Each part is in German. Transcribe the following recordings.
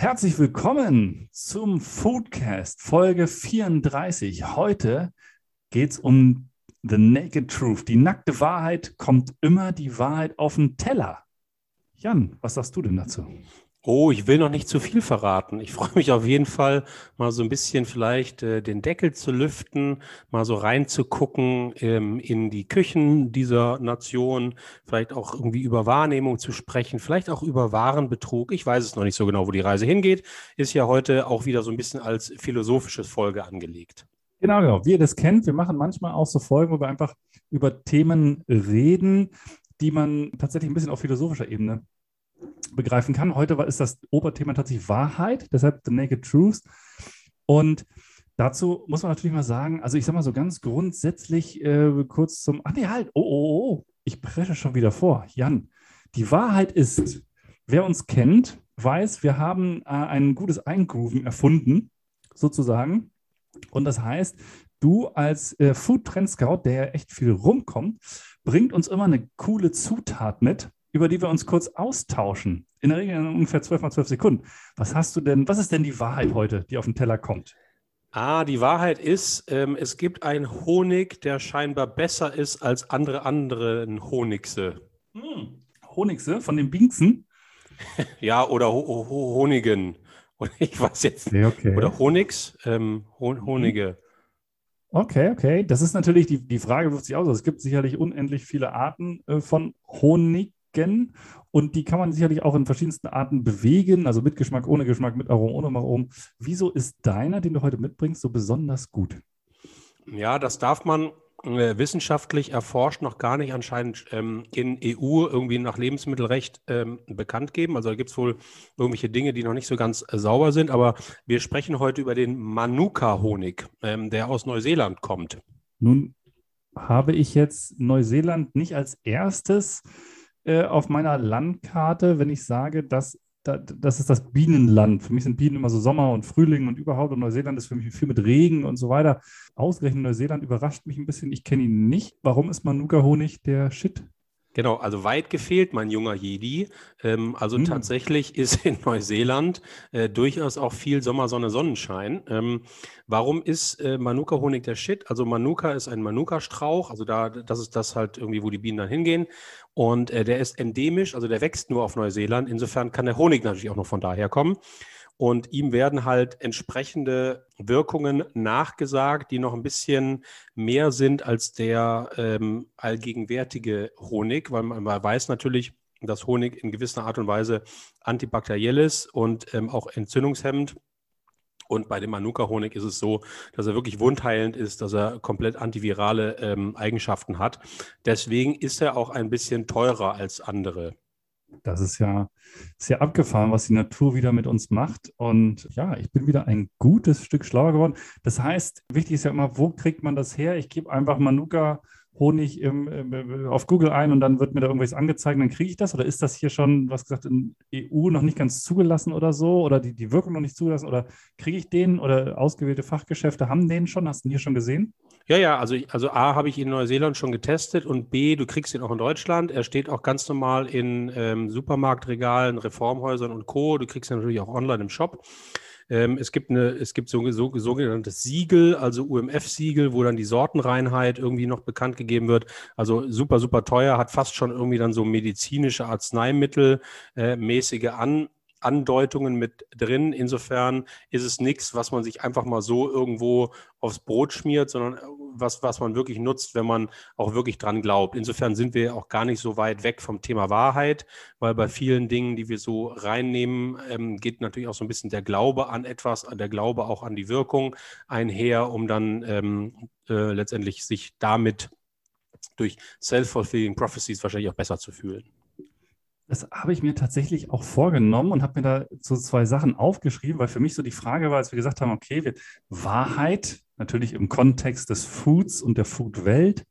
Herzlich willkommen zum Foodcast Folge 34. Heute geht es um The Naked Truth. Die nackte Wahrheit kommt immer die Wahrheit auf den Teller. Jan, was sagst du denn dazu? Oh, ich will noch nicht zu viel verraten. Ich freue mich auf jeden Fall, mal so ein bisschen vielleicht äh, den Deckel zu lüften, mal so reinzugucken ähm, in die Küchen dieser Nation, vielleicht auch irgendwie über Wahrnehmung zu sprechen, vielleicht auch über Warenbetrug. Ich weiß es noch nicht so genau, wo die Reise hingeht. Ist ja heute auch wieder so ein bisschen als philosophische Folge angelegt. Genau, genau. Wie ihr das kennt, wir machen manchmal auch so Folgen, wo wir einfach über Themen reden, die man tatsächlich ein bisschen auf philosophischer Ebene begreifen kann. Heute ist das Oberthema tatsächlich Wahrheit, deshalb The Naked Truth. Und dazu muss man natürlich mal sagen, also ich sage mal so ganz grundsätzlich äh, kurz zum, ach nee, halt, oh, oh, oh, ich presche schon wieder vor. Jan, die Wahrheit ist, wer uns kennt, weiß, wir haben äh, ein gutes Eingrooven erfunden, sozusagen. Und das heißt, du als äh, Food Trend Scout, der ja echt viel rumkommt, bringt uns immer eine coole Zutat mit, über die wir uns kurz austauschen. In der Regel in ungefähr 12 mal 12 Sekunden. Was hast du denn, was ist denn die Wahrheit heute, die auf den Teller kommt? Ah, die Wahrheit ist, ähm, es gibt einen Honig, der scheinbar besser ist als andere anderen Honigse. Hm. Honigse von den Binksen? ja, oder Ho Ho Honigen. Ich weiß jetzt. Okay, okay. Oder Honigs, ähm, Hon Honige. Okay, okay. Das ist natürlich, die, die Frage wirft sich aus. Es gibt sicherlich unendlich viele Arten äh, von Honig und die kann man sicherlich auch in verschiedensten Arten bewegen, also mit Geschmack, ohne Geschmack, mit Aromen, ohne Aromen. Wieso ist deiner, den du heute mitbringst, so besonders gut? Ja, das darf man äh, wissenschaftlich erforscht noch gar nicht anscheinend ähm, in EU irgendwie nach Lebensmittelrecht ähm, bekannt geben. Also da gibt es wohl irgendwelche Dinge, die noch nicht so ganz äh, sauber sind. Aber wir sprechen heute über den Manuka-Honig, ähm, der aus Neuseeland kommt. Nun habe ich jetzt Neuseeland nicht als erstes äh, auf meiner Landkarte, wenn ich sage, dass das ist das Bienenland. Für mich sind Bienen immer so Sommer und Frühling und überhaupt. Und Neuseeland ist für mich viel mit Regen und so weiter. Ausgerechnet Neuseeland überrascht mich ein bisschen. Ich kenne ihn nicht. Warum ist Manuka-Honig der Shit? Genau, also weit gefehlt, mein junger Jedi. Ähm, also hm. tatsächlich ist in Neuseeland äh, durchaus auch viel Sommer, Sonne, Sonnenschein. Ähm, warum ist äh, Manuka-Honig der Shit? Also Manuka ist ein Manuka-Strauch, also da, das ist das halt irgendwie, wo die Bienen dann hingehen. Und äh, der ist endemisch, also der wächst nur auf Neuseeland. Insofern kann der Honig natürlich auch noch von daher kommen. Und ihm werden halt entsprechende Wirkungen nachgesagt, die noch ein bisschen mehr sind als der ähm, allgegenwärtige Honig, weil man, man, weiß natürlich, dass Honig in gewisser Art und Weise antibakteriell ist und ähm, auch entzündungshemmend. Und bei dem Manuka-Honig ist es so, dass er wirklich wundheilend ist, dass er komplett antivirale ähm, Eigenschaften hat. Deswegen ist er auch ein bisschen teurer als andere. Das ist ja sehr abgefahren, was die Natur wieder mit uns macht. Und ja, ich bin wieder ein gutes Stück schlauer geworden. Das heißt, wichtig ist ja immer, wo kriegt man das her? Ich gebe einfach Manuka Honig im, im, auf Google ein und dann wird mir da irgendwas angezeigt, dann kriege ich das? Oder ist das hier schon, was gesagt, in EU noch nicht ganz zugelassen oder so? Oder die, die Wirkung noch nicht zugelassen? Oder kriege ich den? Oder ausgewählte Fachgeschäfte haben den schon? Hast du den hier schon gesehen? Ja, ja, also, also A habe ich in Neuseeland schon getestet und B, du kriegst ihn auch in Deutschland. Er steht auch ganz normal in ähm, Supermarktregalen, Reformhäusern und Co. Du kriegst ihn natürlich auch online im Shop. Ähm, es gibt eine, es gibt so, so sogenanntes Siegel, also UMF-Siegel, wo dann die Sortenreinheit irgendwie noch bekannt gegeben wird. Also super, super teuer, hat fast schon irgendwie dann so medizinische Arzneimittel äh, mäßige An Andeutungen mit drin. Insofern ist es nichts, was man sich einfach mal so irgendwo aufs Brot schmiert, sondern äh, was, was man wirklich nutzt, wenn man auch wirklich dran glaubt. Insofern sind wir auch gar nicht so weit weg vom Thema Wahrheit, weil bei vielen Dingen, die wir so reinnehmen, ähm, geht natürlich auch so ein bisschen der Glaube an etwas, der Glaube auch an die Wirkung einher, um dann ähm, äh, letztendlich sich damit durch self-fulfilling prophecies wahrscheinlich auch besser zu fühlen. Das habe ich mir tatsächlich auch vorgenommen und habe mir da so zwei Sachen aufgeschrieben, weil für mich so die Frage war, als wir gesagt haben, okay, wir, Wahrheit natürlich im Kontext des Foods und der Foodwelt.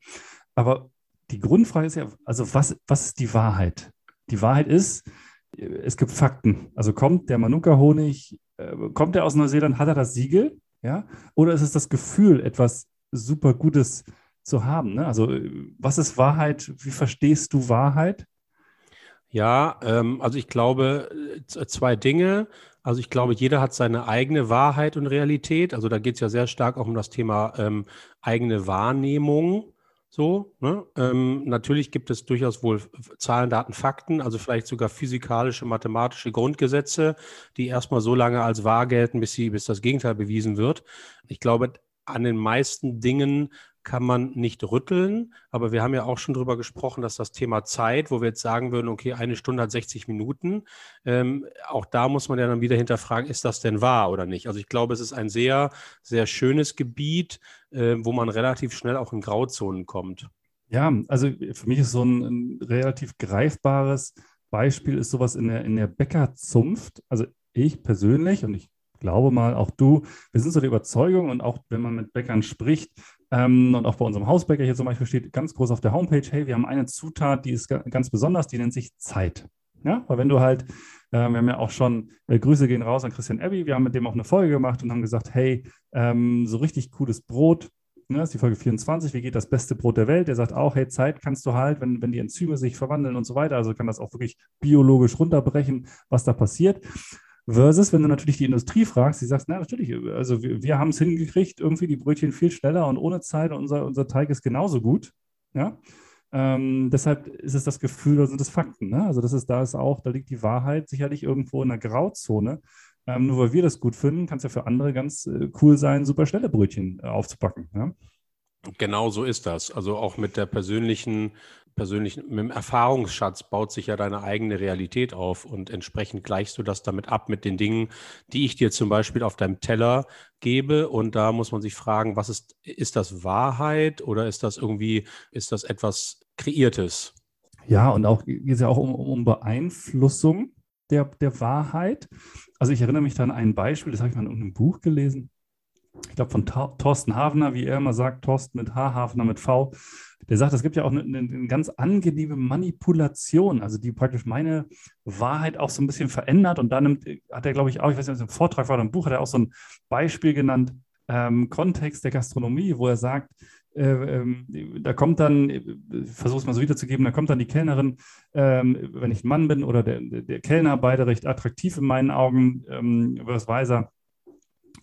Aber die Grundfrage ist ja, also was, was ist die Wahrheit? Die Wahrheit ist, es gibt Fakten. Also kommt der Manuka-Honig, äh, kommt er aus Neuseeland, hat er das Siegel? Ja? Oder ist es das Gefühl, etwas super Gutes zu haben? Ne? Also, was ist Wahrheit? Wie verstehst du Wahrheit? Ja, ähm, also ich glaube, zwei Dinge. Also ich glaube, jeder hat seine eigene Wahrheit und Realität. Also da geht es ja sehr stark auch um das Thema ähm, eigene Wahrnehmung. So, ne? ähm, natürlich gibt es durchaus wohl Zahlen, Daten, Fakten, also vielleicht sogar physikalische, mathematische Grundgesetze, die erstmal so lange als wahr gelten, bis, sie, bis das Gegenteil bewiesen wird. Ich glaube, an den meisten Dingen kann man nicht rütteln. Aber wir haben ja auch schon darüber gesprochen, dass das Thema Zeit, wo wir jetzt sagen würden, okay, eine Stunde hat 60 Minuten, ähm, auch da muss man ja dann wieder hinterfragen, ist das denn wahr oder nicht? Also ich glaube, es ist ein sehr, sehr schönes Gebiet, äh, wo man relativ schnell auch in Grauzonen kommt. Ja, also für mich ist so ein, ein relativ greifbares Beispiel ist sowas in der, in der Bäckerzunft. Also ich persönlich und ich glaube mal, auch du, wir sind so der Überzeugung und auch wenn man mit Bäckern spricht, ähm, und auch bei unserem Hausbäcker hier zum Beispiel steht ganz groß auf der Homepage, hey, wir haben eine Zutat, die ist ganz besonders, die nennt sich Zeit. Ja, weil wenn du halt, äh, wir haben ja auch schon, äh, Grüße gehen raus an Christian Abbey, wir haben mit dem auch eine Folge gemacht und haben gesagt, hey, ähm, so richtig cooles Brot, ne, das ist die Folge 24, wie geht das beste Brot der Welt? Der sagt auch, hey, Zeit kannst du halt, wenn, wenn die Enzyme sich verwandeln und so weiter, also kann das auch wirklich biologisch runterbrechen, was da passiert. Versus, wenn du natürlich die Industrie fragst, die sagst, na natürlich, also wir, wir haben es hingekriegt, irgendwie die Brötchen viel schneller und ohne Zeit unser, unser Teig ist genauso gut. Ja. Ähm, deshalb ist es das Gefühl oder sind es Fakten. Ne? Also das ist, da ist auch, da liegt die Wahrheit sicherlich irgendwo in der Grauzone. Ähm, nur weil wir das gut finden, kann es ja für andere ganz äh, cool sein, super schnelle Brötchen äh, aufzupacken. Ja? Genau so ist das. Also auch mit der persönlichen persönlich mit dem Erfahrungsschatz baut sich ja deine eigene Realität auf und entsprechend gleichst du das damit ab mit den Dingen, die ich dir zum Beispiel auf deinem Teller gebe. Und da muss man sich fragen, was ist, ist das Wahrheit oder ist das irgendwie, ist das etwas Kreiertes? Ja, und auch geht es ja auch um, um Beeinflussung der, der Wahrheit. Also ich erinnere mich da an ein Beispiel, das habe ich mal in einem Buch gelesen. Ich glaube von Thorsten Hafner, wie er immer sagt, Thorsten mit H, Hafner mit V der sagt, es gibt ja auch eine, eine, ganz angenehme Manipulation, also die praktisch meine Wahrheit auch so ein bisschen verändert. Und dann hat er, glaube ich, auch, ich weiß nicht, im Vortrag war oder im Buch, hat er auch so ein Beispiel genannt, ähm, Kontext der Gastronomie, wo er sagt, äh, ähm, da kommt dann, ich versuche es mal so wiederzugeben, da kommt dann die Kellnerin, ähm, wenn ich ein Mann bin oder der, der Kellner, beide recht attraktiv in meinen Augen, ähm, weiser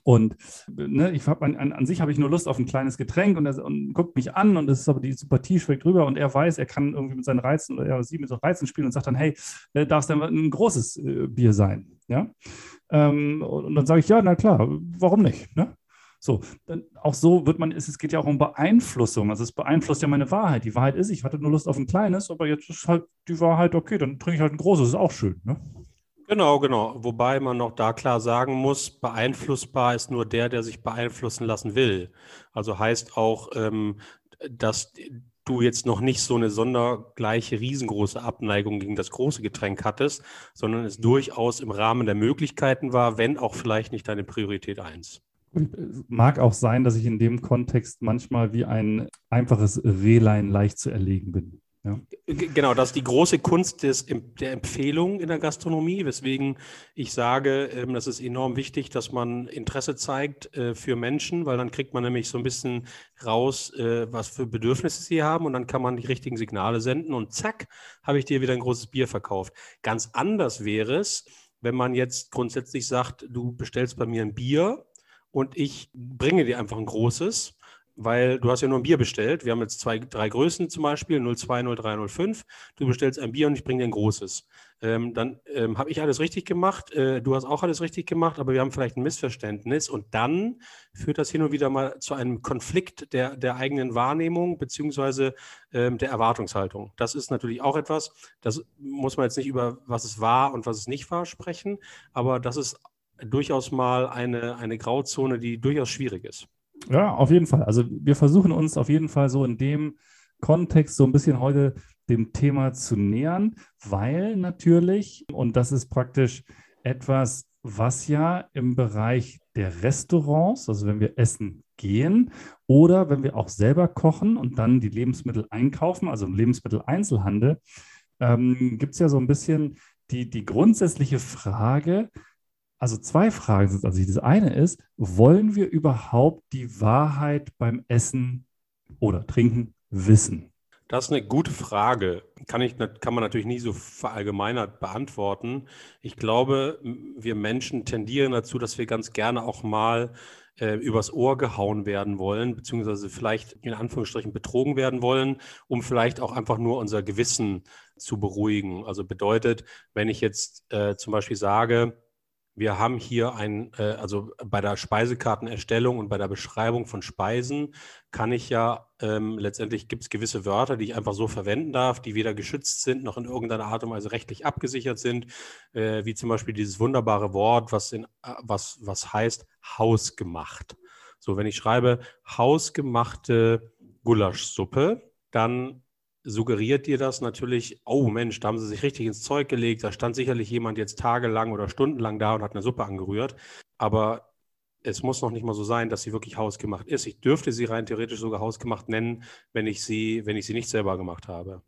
und ne, ich hab, an, an, sich habe ich nur Lust auf ein kleines Getränk und, er, und guckt mich an und es ist aber die Sympathie schweckt drüber und er weiß, er kann irgendwie mit seinen Reizen oder sie mit so Reizen spielen und sagt dann, hey, äh, darf es denn ein großes äh, Bier sein? Ja. Ähm, und, und, dann sage ich, ja, na klar, warum nicht? Ne? So, dann auch so wird man, es geht ja auch um Beeinflussung. Also es beeinflusst ja meine Wahrheit. Die Wahrheit ist, ich hatte nur Lust auf ein kleines, aber jetzt ist halt die Wahrheit, okay, dann trinke ich halt ein großes, ist auch schön. Ne? Genau, genau. Wobei man noch da klar sagen muss, beeinflussbar ist nur der, der sich beeinflussen lassen will. Also heißt auch, ähm, dass du jetzt noch nicht so eine sondergleiche riesengroße Abneigung gegen das große Getränk hattest, sondern es durchaus im Rahmen der Möglichkeiten war, wenn auch vielleicht nicht deine Priorität eins. Mag auch sein, dass ich in dem Kontext manchmal wie ein einfaches Rehlein leicht zu erlegen bin. Ja. Genau, das ist die große Kunst des, der Empfehlung in der Gastronomie, weswegen ich sage, ähm, das ist enorm wichtig, dass man Interesse zeigt äh, für Menschen, weil dann kriegt man nämlich so ein bisschen raus, äh, was für Bedürfnisse sie haben und dann kann man die richtigen Signale senden und zack, habe ich dir wieder ein großes Bier verkauft. Ganz anders wäre es, wenn man jetzt grundsätzlich sagt, du bestellst bei mir ein Bier und ich bringe dir einfach ein großes weil du hast ja nur ein Bier bestellt. Wir haben jetzt zwei, drei Größen zum Beispiel, 02, 03, 05. Du bestellst ein Bier und ich bringe dir ein großes. Ähm, dann ähm, habe ich alles richtig gemacht, äh, du hast auch alles richtig gemacht, aber wir haben vielleicht ein Missverständnis und dann führt das hin und wieder mal zu einem Konflikt der, der eigenen Wahrnehmung beziehungsweise ähm, der Erwartungshaltung. Das ist natürlich auch etwas, das muss man jetzt nicht über was es war und was es nicht war sprechen, aber das ist durchaus mal eine, eine Grauzone, die durchaus schwierig ist. Ja, auf jeden Fall. Also wir versuchen uns auf jeden Fall so in dem Kontext so ein bisschen heute dem Thema zu nähern, weil natürlich, und das ist praktisch etwas, was ja im Bereich der Restaurants, also wenn wir essen gehen oder wenn wir auch selber kochen und dann die Lebensmittel einkaufen, also im Lebensmitteleinzelhandel, ähm, gibt es ja so ein bisschen die, die grundsätzliche Frage, also zwei Fragen sind also das eine ist, wollen wir überhaupt die Wahrheit beim Essen oder Trinken wissen? Das ist eine gute Frage. Kann, ich, kann man natürlich nie so verallgemeinert beantworten. Ich glaube, wir Menschen tendieren dazu, dass wir ganz gerne auch mal äh, übers Ohr gehauen werden wollen, beziehungsweise vielleicht in Anführungsstrichen betrogen werden wollen, um vielleicht auch einfach nur unser Gewissen zu beruhigen. Also bedeutet, wenn ich jetzt äh, zum Beispiel sage, wir haben hier ein, äh, also bei der Speisekartenerstellung und bei der Beschreibung von Speisen kann ich ja, ähm, letztendlich gibt es gewisse Wörter, die ich einfach so verwenden darf, die weder geschützt sind noch in irgendeiner Art und Weise rechtlich abgesichert sind, äh, wie zum Beispiel dieses wunderbare Wort, was, in, äh, was, was heißt hausgemacht. So, wenn ich schreibe hausgemachte Gulaschsuppe, dann suggeriert dir das natürlich, oh Mensch, da haben sie sich richtig ins Zeug gelegt, da stand sicherlich jemand jetzt tagelang oder stundenlang da und hat eine Suppe angerührt. Aber es muss noch nicht mal so sein, dass sie wirklich hausgemacht ist. Ich dürfte sie rein theoretisch sogar hausgemacht nennen, wenn ich sie, wenn ich sie nicht selber gemacht habe.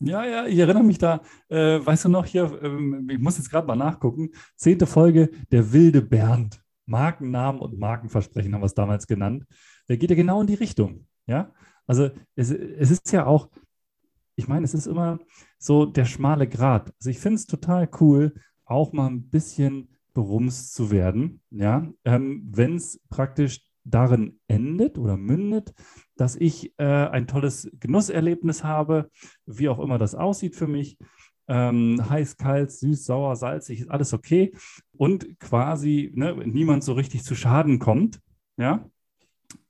Ja, ja, ich erinnere mich da, äh, weißt du noch hier, ähm, ich muss jetzt gerade mal nachgucken, zehnte Folge, der wilde Bernd. Markennamen und Markenversprechen haben wir es damals genannt. Der geht ja genau in die Richtung. Ja, also es, es ist ja auch, ich meine, es ist immer so der schmale Grat. Also ich finde es total cool, auch mal ein bisschen berumst zu werden, ja, ähm, wenn es praktisch darin endet oder mündet, dass ich äh, ein tolles Genusserlebnis habe, wie auch immer das aussieht für mich. Ähm, heiß, kalt, süß, sauer, salzig, ist alles okay. Und quasi ne, niemand so richtig zu Schaden kommt. Ja.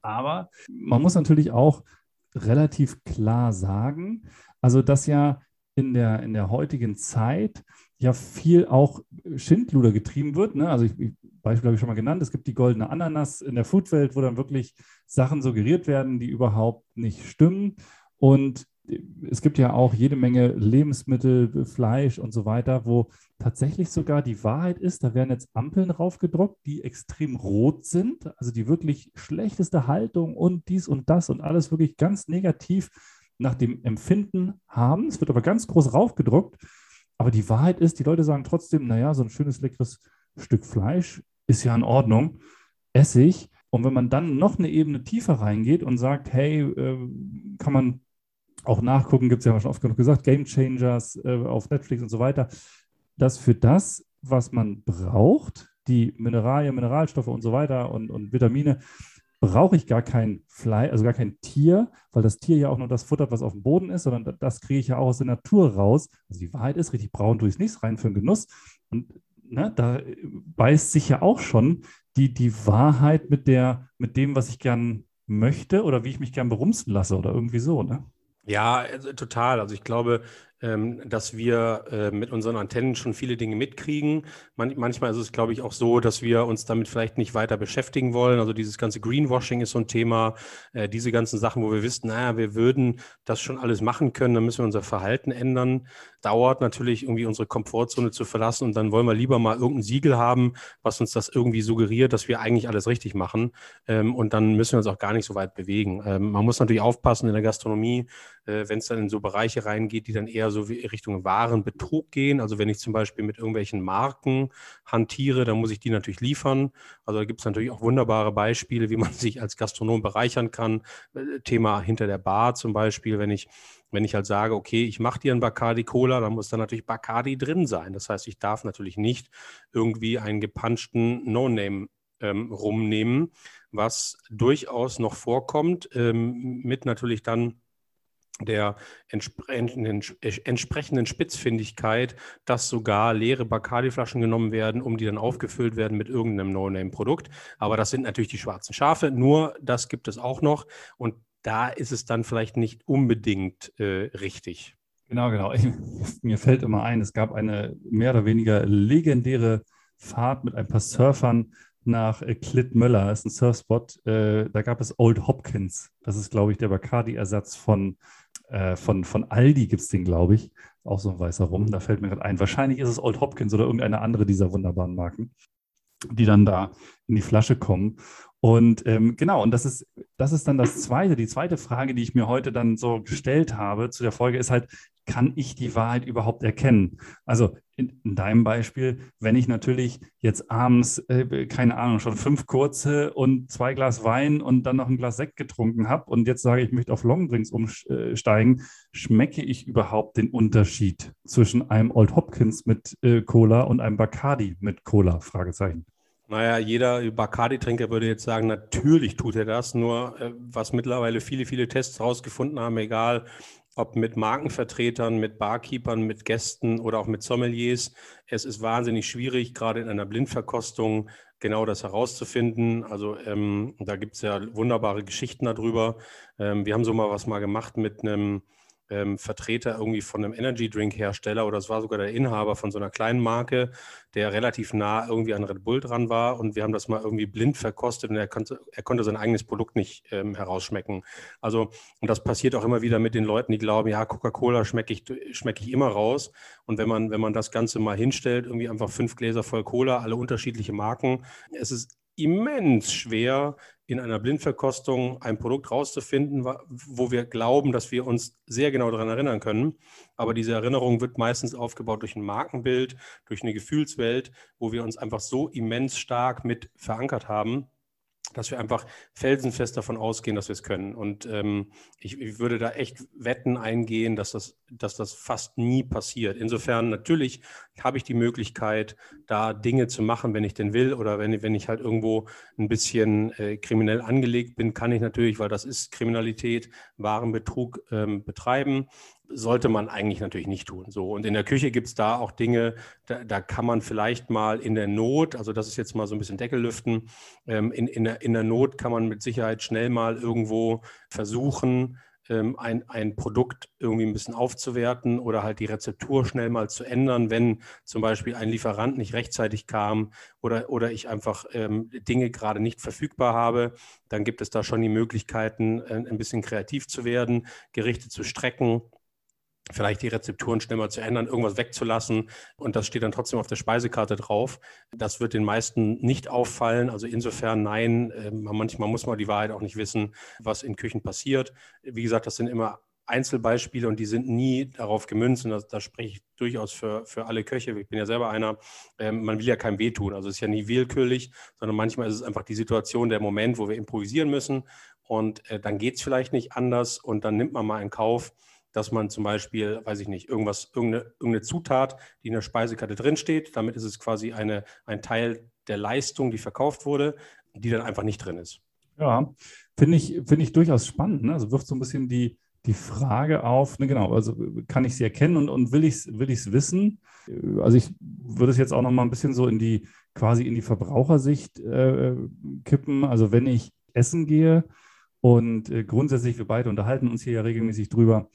Aber man muss natürlich auch relativ klar sagen, also, dass ja in der, in der heutigen Zeit ja viel auch Schindluder getrieben wird. Ne? Also, ich, Beispiel habe ich schon mal genannt, es gibt die goldene Ananas in der Foodwelt, wo dann wirklich Sachen suggeriert werden, die überhaupt nicht stimmen. Und es gibt ja auch jede Menge Lebensmittel, Fleisch und so weiter, wo tatsächlich sogar die Wahrheit ist, da werden jetzt Ampeln draufgedruckt, die extrem rot sind, also die wirklich schlechteste Haltung und dies und das und alles wirklich ganz negativ nach dem Empfinden haben. Es wird aber ganz groß raufgedruckt. Aber die Wahrheit ist, die Leute sagen trotzdem, naja, so ein schönes, leckeres Stück Fleisch ist ja in Ordnung. Essig. Und wenn man dann noch eine Ebene tiefer reingeht und sagt, hey, äh, kann man auch nachgucken, gibt es ja schon oft genug gesagt, Game Changers äh, auf Netflix und so weiter, dass für das, was man braucht, die Mineralien, Mineralstoffe und so weiter und, und Vitamine, brauche ich gar kein Fleisch, also gar kein Tier, weil das Tier ja auch nur das futtert, was auf dem Boden ist, sondern das kriege ich ja auch aus der Natur raus. Also die Wahrheit ist, richtig braun tue ich es nicht rein für den Genuss. Und ne, da beißt sich ja auch schon die, die Wahrheit mit, der, mit dem, was ich gern möchte oder wie ich mich gern berumsen lasse oder irgendwie so, ne? Ja, also total. Also ich glaube, dass wir äh, mit unseren Antennen schon viele Dinge mitkriegen. Man, manchmal ist es, glaube ich, auch so, dass wir uns damit vielleicht nicht weiter beschäftigen wollen. Also dieses ganze Greenwashing ist so ein Thema. Äh, diese ganzen Sachen, wo wir wissen, naja, wir würden das schon alles machen können, dann müssen wir unser Verhalten ändern. Dauert natürlich irgendwie unsere Komfortzone zu verlassen und dann wollen wir lieber mal irgendein Siegel haben, was uns das irgendwie suggeriert, dass wir eigentlich alles richtig machen. Ähm, und dann müssen wir uns auch gar nicht so weit bewegen. Ähm, man muss natürlich aufpassen in der Gastronomie, äh, wenn es dann in so Bereiche reingeht, die dann eher so wie Richtung Warenbetrug gehen. Also wenn ich zum Beispiel mit irgendwelchen Marken hantiere, dann muss ich die natürlich liefern. Also da gibt es natürlich auch wunderbare Beispiele, wie man sich als Gastronom bereichern kann. Äh, Thema hinter der Bar zum Beispiel, wenn ich wenn ich halt sage, okay, ich mache dir ein Bacardi Cola, dann muss da natürlich Bacardi drin sein. Das heißt, ich darf natürlich nicht irgendwie einen gepanschten No-Name ähm, rumnehmen, was durchaus noch vorkommt, ähm, mit natürlich dann der entsprechenden, entsprechenden Spitzfindigkeit, dass sogar leere Bacardi-Flaschen genommen werden, um die dann aufgefüllt werden mit irgendeinem No-Name-Produkt. Aber das sind natürlich die schwarzen Schafe. Nur das gibt es auch noch. Und da ist es dann vielleicht nicht unbedingt äh, richtig. Genau, genau. Ich, mir fällt immer ein, es gab eine mehr oder weniger legendäre Fahrt mit ein paar Surfern nach äh, Klittmöller. Das ist ein Surfspot. Äh, da gab es Old Hopkins. Das ist, glaube ich, der Bacardi-Ersatz von äh, von, von Aldi gibt es den, glaube ich. Auch so ein weißer Rum. Da fällt mir gerade ein. Wahrscheinlich ist es Old Hopkins oder irgendeine andere dieser wunderbaren Marken, die dann da in die Flasche kommen. Und ähm, genau, und das ist, das ist dann das Zweite. Die zweite Frage, die ich mir heute dann so gestellt habe zu der Folge, ist halt, kann ich die Wahrheit überhaupt erkennen? Also in, in deinem Beispiel, wenn ich natürlich jetzt abends, äh, keine Ahnung, schon fünf kurze und zwei Glas Wein und dann noch ein Glas Sekt getrunken habe und jetzt sage ich, möchte auf Longdrinks umsteigen, schmecke ich überhaupt den Unterschied zwischen einem Old Hopkins mit äh, Cola und einem Bacardi mit Cola? Fragezeichen. Naja, jeder Bacardi-Trinker würde jetzt sagen, natürlich tut er das. Nur äh, was mittlerweile viele, viele Tests herausgefunden haben, egal ob mit Markenvertretern, mit Barkeepern, mit Gästen oder auch mit Sommeliers, es ist wahnsinnig schwierig, gerade in einer Blindverkostung genau das herauszufinden. Also ähm, da gibt es ja wunderbare Geschichten darüber. Ähm, wir haben so mal was mal gemacht mit einem ähm, Vertreter irgendwie von einem Energy Drink Hersteller oder es war sogar der Inhaber von so einer kleinen Marke, der relativ nah irgendwie an Red Bull dran war und wir haben das mal irgendwie blind verkostet und er konnte, er konnte sein eigenes Produkt nicht ähm, herausschmecken. Also, und das passiert auch immer wieder mit den Leuten, die glauben, ja, Coca-Cola schmecke ich, schmecke ich immer raus. Und wenn man, wenn man das Ganze mal hinstellt, irgendwie einfach fünf Gläser voll Cola, alle unterschiedliche Marken, es ist immens schwer, in einer Blindverkostung ein Produkt rauszufinden, wo wir glauben, dass wir uns sehr genau daran erinnern können. Aber diese Erinnerung wird meistens aufgebaut durch ein Markenbild, durch eine Gefühlswelt, wo wir uns einfach so immens stark mit verankert haben, dass wir einfach felsenfest davon ausgehen, dass wir es können. Und ähm, ich, ich, würde da echt Wetten eingehen, dass das, dass das fast nie passiert. Insofern natürlich habe ich die Möglichkeit, da Dinge zu machen, wenn ich denn will oder wenn, wenn ich halt irgendwo ein bisschen äh, kriminell angelegt bin, kann ich natürlich, weil das ist Kriminalität, Warenbetrug ähm, betreiben sollte man eigentlich natürlich nicht tun. So, und in der Küche gibt es da auch Dinge, da, da, kann man vielleicht mal in der Not, also das ist jetzt mal so ein bisschen Deckellüften, ähm, in, in, der, in der Not kann man mit Sicherheit schnell mal irgendwo versuchen, ähm, ein, ein Produkt irgendwie ein bisschen aufzuwerten oder halt die Rezeptur schnell mal zu ändern, wenn zum Beispiel ein Lieferant nicht rechtzeitig kam oder, oder ich einfach ähm, Dinge gerade nicht verfügbar habe, dann gibt es da schon die Möglichkeiten, äh, ein bisschen kreativ zu werden, Gerichte zu strecken vielleicht die Rezepturen schnell mal zu ändern, irgendwas wegzulassen und das steht dann trotzdem auf der Speisekarte drauf. Das wird den meisten nicht auffallen. Also insofern nein, ähm, manchmal muss man die Wahrheit auch nicht wissen, was in Küchen passiert. Wie gesagt, das sind immer Einzelbeispiele und die sind nie darauf gemünzt und da spreche ich durchaus für, für alle Köche. Ich bin ja selber einer. Ähm, man will ja keinem wehtun. Also es ist ja nie willkürlich, sondern manchmal ist es einfach die Situation, der Moment, wo wir improvisieren müssen und äh, dann geht es vielleicht nicht anders und dann nimmt man mal in Kauf, dass man zum Beispiel, weiß ich nicht, irgendwas, irgendeine, irgendeine Zutat, die in der Speisekarte drinsteht, damit ist es quasi eine, ein Teil der Leistung, die verkauft wurde, die dann einfach nicht drin ist. Ja, finde ich, find ich durchaus spannend. Ne? Also wirft so ein bisschen die, die Frage auf, ne, genau, also kann ich sie erkennen und, und will ich es will wissen? Also ich würde es jetzt auch noch mal ein bisschen so in die, quasi in die Verbrauchersicht äh, kippen. Also wenn ich essen gehe und äh, grundsätzlich, wir beide unterhalten uns hier ja regelmäßig drüber,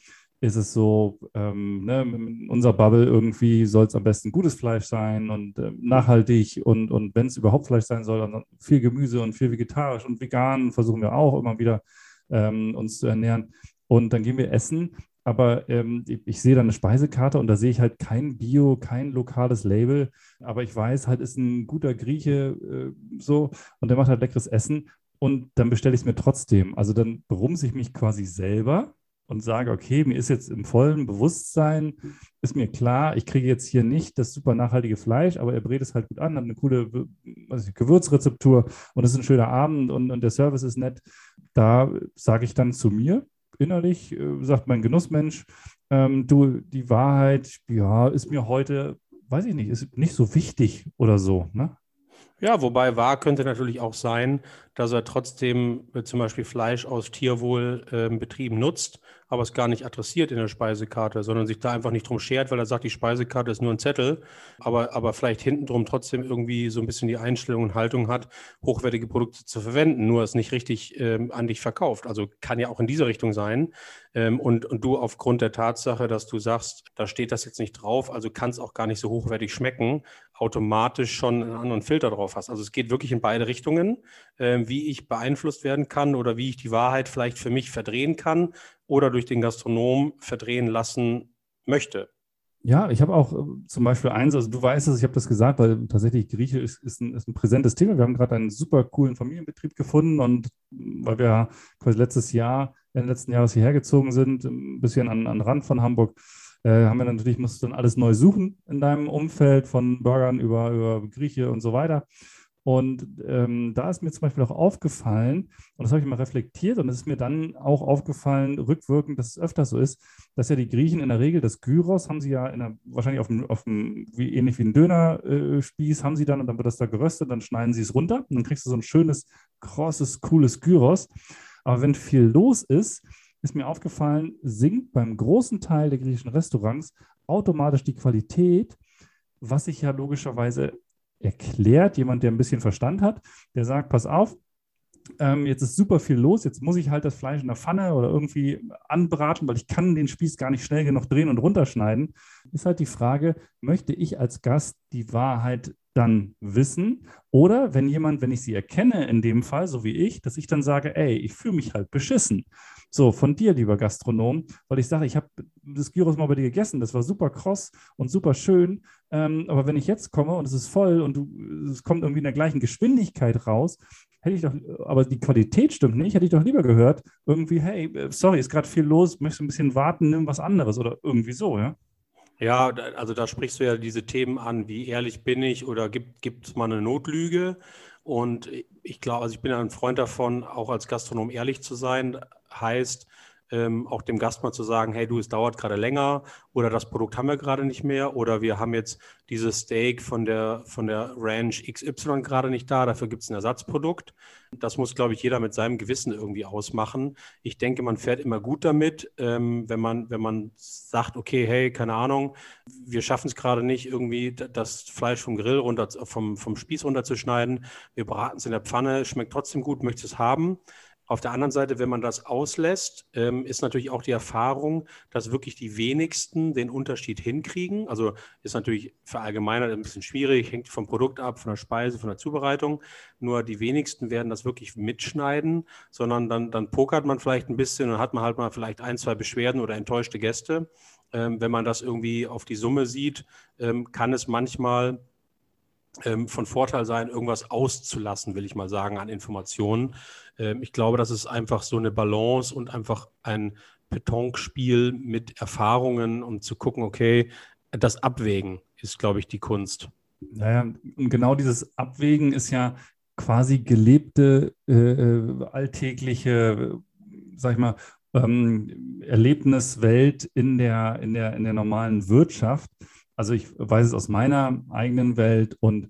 ist es so, ähm, ne, in unserer Bubble irgendwie soll es am besten gutes Fleisch sein und äh, nachhaltig und, und wenn es überhaupt Fleisch sein soll, dann viel Gemüse und viel vegetarisch und vegan versuchen wir auch immer wieder ähm, uns zu ernähren. Und dann gehen wir essen, aber ähm, ich, ich, sehe da eine Speisekarte und da sehe ich halt kein Bio, kein lokales Label, aber ich weiß halt, ist ein guter Grieche äh, so und der macht halt leckeres Essen und dann bestelle ich es mir trotzdem. Also dann berumse ich mich quasi selber und sage, okay, mir ist jetzt im vollen Bewusstsein, ist mir klar, ich kriege jetzt hier nicht das super nachhaltige Fleisch, aber er brät es halt gut an, hat eine coole ich, Gewürzrezeptur und es ist ein schöner Abend und, und der Service ist nett. Da sage ich dann zu mir, innerlich, äh, sagt mein Genussmensch, ähm, du, die Wahrheit, ja, ist mir heute, weiß ich nicht, ist nicht so wichtig oder so. Ne? Ja, wobei wahr könnte natürlich auch sein, dass er trotzdem äh, zum Beispiel Fleisch aus Tierwohlbetrieben äh, nutzt, aber es gar nicht adressiert in der Speisekarte, sondern sich da einfach nicht drum schert, weil er sagt, die Speisekarte ist nur ein Zettel, aber, aber vielleicht hintendrum trotzdem irgendwie so ein bisschen die Einstellung und Haltung hat, hochwertige Produkte zu verwenden, nur es nicht richtig ähm, an dich verkauft. Also kann ja auch in diese Richtung sein. Ähm, und, und du aufgrund der Tatsache, dass du sagst, da steht das jetzt nicht drauf, also kann es auch gar nicht so hochwertig schmecken, automatisch schon einen anderen Filter drauf hast. Also es geht wirklich in beide Richtungen, äh, wie ich beeinflusst werden kann oder wie ich die Wahrheit vielleicht für mich verdrehen kann oder durch den Gastronom verdrehen lassen möchte. Ja, ich habe auch äh, zum Beispiel eins, also du weißt es, ich habe das gesagt, weil tatsächlich Grieche ist, ist, ein, ist ein präsentes Thema. Wir haben gerade einen super coolen Familienbetrieb gefunden und weil wir quasi letztes Jahr, Ende letzten Jahres hierher gezogen sind, ein bisschen an, an Rand von Hamburg, äh, haben wir natürlich, musst du dann alles neu suchen in deinem Umfeld von Burgern über, über Grieche und so weiter. Und ähm, da ist mir zum Beispiel auch aufgefallen, und das habe ich mal reflektiert, und es ist mir dann auch aufgefallen, rückwirkend, dass es öfter so ist, dass ja die Griechen in der Regel das Gyros haben sie ja der, wahrscheinlich auf dem, auf dem, wie, ähnlich wie ein Dönerspieß, äh, haben sie dann, und dann wird das da geröstet, dann schneiden sie es runter, und dann kriegst du so ein schönes, krosses, cooles Gyros. Aber wenn viel los ist, ist mir aufgefallen, sinkt beim großen Teil der griechischen Restaurants automatisch die Qualität, was sich ja logischerweise erklärt, jemand, der ein bisschen Verstand hat, der sagt, pass auf, ähm, jetzt ist super viel los, jetzt muss ich halt das Fleisch in der Pfanne oder irgendwie anbraten, weil ich kann den Spieß gar nicht schnell genug drehen und runterschneiden. Ist halt die Frage, möchte ich als Gast die Wahrheit dann wissen? Oder wenn jemand, wenn ich sie erkenne, in dem Fall, so wie ich, dass ich dann sage, ey, ich fühle mich halt beschissen. So, von dir, lieber Gastronom, weil ich sage, ich habe das Gyros mal bei dir gegessen, das war super kross und super schön. Ähm, aber wenn ich jetzt komme und es ist voll und du, es kommt irgendwie in der gleichen Geschwindigkeit raus, hätte ich doch, aber die Qualität stimmt nicht, hätte ich doch lieber gehört, irgendwie, hey, sorry, ist gerade viel los, möchtest du ein bisschen warten, nimm was anderes oder irgendwie so, ja? Ja, also da sprichst du ja diese Themen an, wie ehrlich bin ich oder gibt es mal eine Notlüge? Und ich glaube, also ich bin ein Freund davon, auch als Gastronom ehrlich zu sein, heißt, ähm, auch dem Gast mal zu sagen, hey du, es dauert gerade länger oder das Produkt haben wir gerade nicht mehr oder wir haben jetzt dieses Steak von der, von der Ranch XY gerade nicht da, dafür gibt es ein Ersatzprodukt. Das muss, glaube ich, jeder mit seinem Gewissen irgendwie ausmachen. Ich denke, man fährt immer gut damit, ähm, wenn, man, wenn man sagt, okay, hey, keine Ahnung, wir schaffen es gerade nicht, irgendwie das Fleisch vom Grill runter, vom, vom Spieß runterzuschneiden. Wir braten es in der Pfanne, schmeckt trotzdem gut, möchtest es haben. Auf der anderen Seite, wenn man das auslässt, ähm, ist natürlich auch die Erfahrung, dass wirklich die wenigsten den Unterschied hinkriegen. Also ist natürlich verallgemeinert ein bisschen schwierig, hängt vom Produkt ab, von der Speise, von der Zubereitung. Nur die wenigsten werden das wirklich mitschneiden, sondern dann, dann pokert man vielleicht ein bisschen und hat man halt mal vielleicht ein, zwei Beschwerden oder enttäuschte Gäste. Ähm, wenn man das irgendwie auf die Summe sieht, ähm, kann es manchmal von Vorteil sein, irgendwas auszulassen, will ich mal sagen, an Informationen. Ähm, ich glaube, das ist einfach so eine Balance und einfach ein Betonspiel mit Erfahrungen, um zu gucken, okay, das Abwägen ist, glaube ich, die Kunst. Naja, und genau dieses Abwägen ist ja quasi gelebte, äh, äh alltägliche, sag ich mal, ähm, Erlebniswelt in der, in, der, in der normalen Wirtschaft. Also ich weiß es aus meiner eigenen Welt und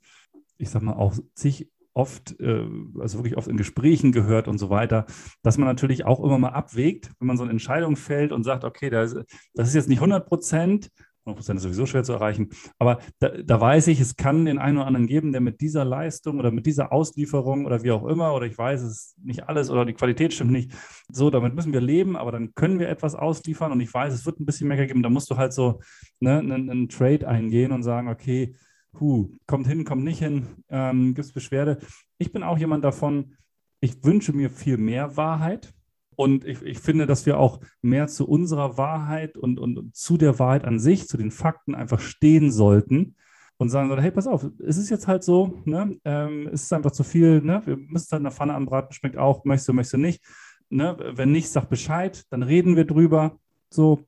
ich sag mal auch zig oft, äh, also wirklich oft in Gesprächen gehört und so weiter, dass man natürlich auch immer mal abwägt, wenn man so eine Entscheidung fällt und sagt, okay, das, das ist jetzt nicht 100 Prozent, 100 Prozent ist sowieso schwer zu erreichen, aber da, da, weiß ich, es kann den einen oder anderen geben, der mit dieser Leistung oder mit dieser Auslieferung oder wie auch immer, oder ich weiß, es nicht alles oder die Qualität stimmt nicht, so, damit müssen wir leben, aber dann können wir etwas ausliefern und ich weiß, es wird ein bisschen mehr geben, da musst du halt so ne, einen, einen Trade eingehen und sagen, okay, huh, kommt hin, kommt nicht hin, ähm, gibt es Beschwerde. Ich bin auch jemand davon, ich wünsche mir viel mehr Wahrheit. Und ich, ich finde, dass wir auch mehr zu unserer Wahrheit und, und zu der Wahrheit an sich, zu den Fakten einfach stehen sollten und sagen sollten, hey, pass auf, es ist jetzt halt so, ne? ähm, es ist einfach zu viel, ne? wir müssen es halt in der Pfanne anbraten, schmeckt auch, möchtest du, möchtest du nicht. Ne? Wenn nicht, sag Bescheid, dann reden wir drüber. So,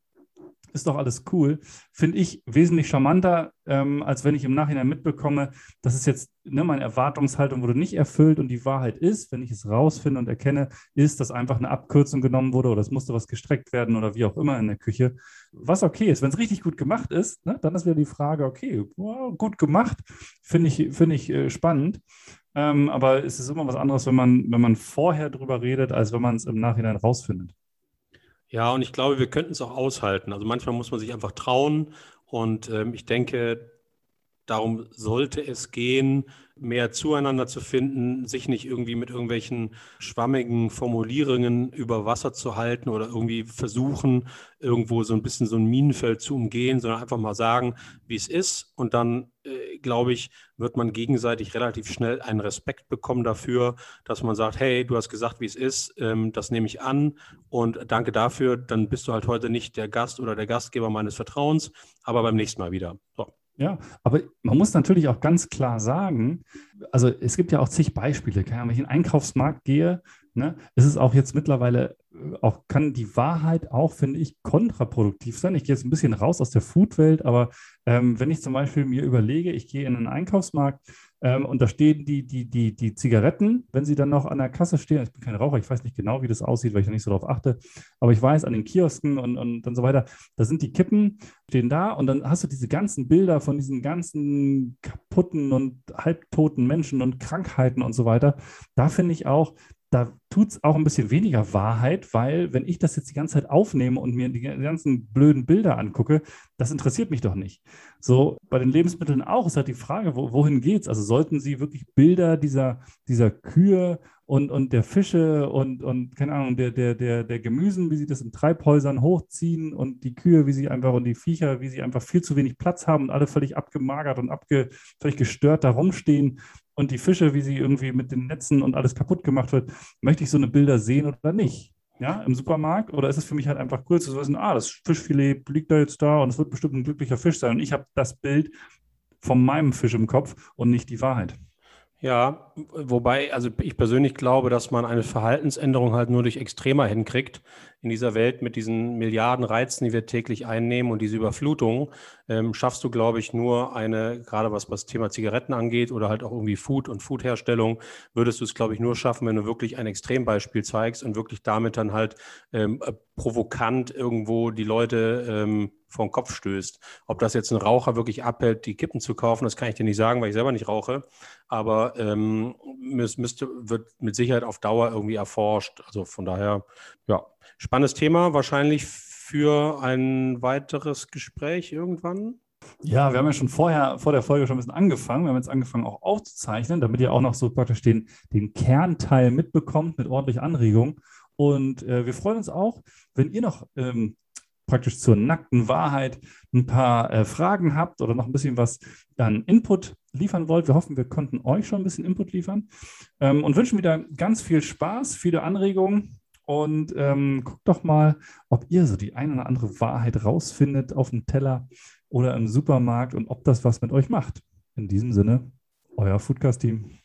ist doch alles cool. Finde ich wesentlich charmanter, ähm, als wenn ich im Nachhinein mitbekomme, dass es jetzt ne, meine Erwartungshaltung wurde nicht erfüllt und die Wahrheit ist, wenn ich es rausfinde und erkenne, ist, dass einfach eine Abkürzung genommen wurde oder es musste was gestreckt werden oder wie auch immer in der Küche. Was okay ist. Wenn es richtig gut gemacht ist, ne, dann ist wieder die Frage, okay, wow, gut gemacht, finde ich, find ich äh, spannend. Ähm, aber es ist immer was anderes, wenn man, wenn man vorher drüber redet, als wenn man es im Nachhinein rausfindet. Ja, und ich glaube, wir könnten es auch aushalten. Also manchmal muss man sich einfach trauen. Und ähm, ich denke, darum sollte es gehen, mehr zueinander zu finden, sich nicht irgendwie mit irgendwelchen schwammigen Formulierungen über Wasser zu halten oder irgendwie versuchen, irgendwo so ein bisschen so ein Minenfeld zu umgehen, sondern einfach mal sagen, wie es ist. Und dann, äh, glaube ich, wird man gegenseitig relativ schnell einen Respekt bekommen dafür, dass man sagt, hey, du hast gesagt, wie es ist, ähm, das nehme ich an und danke dafür. Dann bist du halt heute nicht der Gast oder der Gastgeber meines Vertrauens, aber beim nächsten Mal wieder. So. Ja, aber man muss natürlich auch ganz klar sagen, also es gibt ja auch zig Beispiele. Wenn ich in den Einkaufsmarkt gehe, ne, ist es auch jetzt mittlerweile, auch kann die Wahrheit auch, finde ich, kontraproduktiv sein. Ich gehe jetzt ein bisschen raus aus der Foodwelt, aber ähm, wenn ich zum Beispiel mir überlege, ich gehe in einen Einkaufsmarkt, ähm, und da stehen die, die, die, die Zigaretten, wenn sie dann noch an der Kasse stehen. Ich bin kein Raucher, ich weiß nicht genau, wie das aussieht, weil ich da nicht so drauf achte. Aber ich weiß, an den Kiosken und, und dann so weiter, da sind die Kippen, stehen da und dann hast du diese ganzen Bilder von diesen ganzen kaputten und halbtoten Menschen und Krankheiten und so weiter. Da finde ich auch, da tut es auch ein bisschen weniger Wahrheit, weil wenn ich das jetzt die ganze Zeit aufnehme und mir die ganzen blöden Bilder angucke, das interessiert mich doch nicht. So bei den Lebensmitteln auch ist halt die Frage, wo, wohin es? Also sollten Sie wirklich Bilder dieser, dieser Kühe und, und der Fische und, und keine Ahnung, der, der, der, der Gemüsen, wie sie das in Treibhäusern hochziehen und die Kühe, wie sie einfach und die Viecher, wie sie einfach viel zu wenig Platz haben und alle völlig abgemagert und abge, völlig gestört da rumstehen und die Fische, wie sie irgendwie mit den Netzen und alles kaputt gemacht wird. Möchte ich so eine Bilder sehen oder nicht? Ja, im Supermarkt? Oder ist es für mich halt einfach cool zu wissen, ah, das Fischfilet liegt da jetzt da und es wird bestimmt ein glücklicher Fisch sein und ich habe das Bild von meinem Fisch im Kopf und nicht die Wahrheit. Ja, wobei, also ich persönlich glaube, dass man eine Verhaltensänderung halt nur durch extremer hinkriegt in dieser Welt mit diesen Milliarden Reizen, die wir täglich einnehmen und diese Überflutung, ähm, schaffst du, glaube ich, nur eine, gerade was das Thema Zigaretten angeht oder halt auch irgendwie Food und Foodherstellung, würdest du es, glaube ich, nur schaffen, wenn du wirklich ein Extrembeispiel zeigst und wirklich damit dann halt ähm, äh, provokant irgendwo die Leute ähm, vor Kopf stößt. Ob das jetzt ein Raucher wirklich abhält, die Kippen zu kaufen, das kann ich dir nicht sagen, weil ich selber nicht rauche. Aber ähm, müsste, wird mit Sicherheit auf Dauer irgendwie erforscht. Also von daher, ja, spannendes Thema. Wahrscheinlich für ein weiteres Gespräch irgendwann. Ja, wir haben ja schon vorher, vor der Folge schon ein bisschen angefangen. Wir haben jetzt angefangen auch aufzuzeichnen, damit ihr auch noch so praktisch den, den Kernteil mitbekommt mit ordentlich Anregung. Und äh, wir freuen uns auch, wenn ihr noch ähm, praktisch zur nackten Wahrheit ein paar äh, Fragen habt oder noch ein bisschen was an Input liefern wollt. Wir hoffen, wir konnten euch schon ein bisschen Input liefern ähm, und wünschen wieder ganz viel Spaß, viele Anregungen und ähm, guckt doch mal, ob ihr so die eine oder andere Wahrheit rausfindet auf dem Teller oder im Supermarkt und ob das was mit euch macht. In diesem Sinne, euer Foodcast-Team.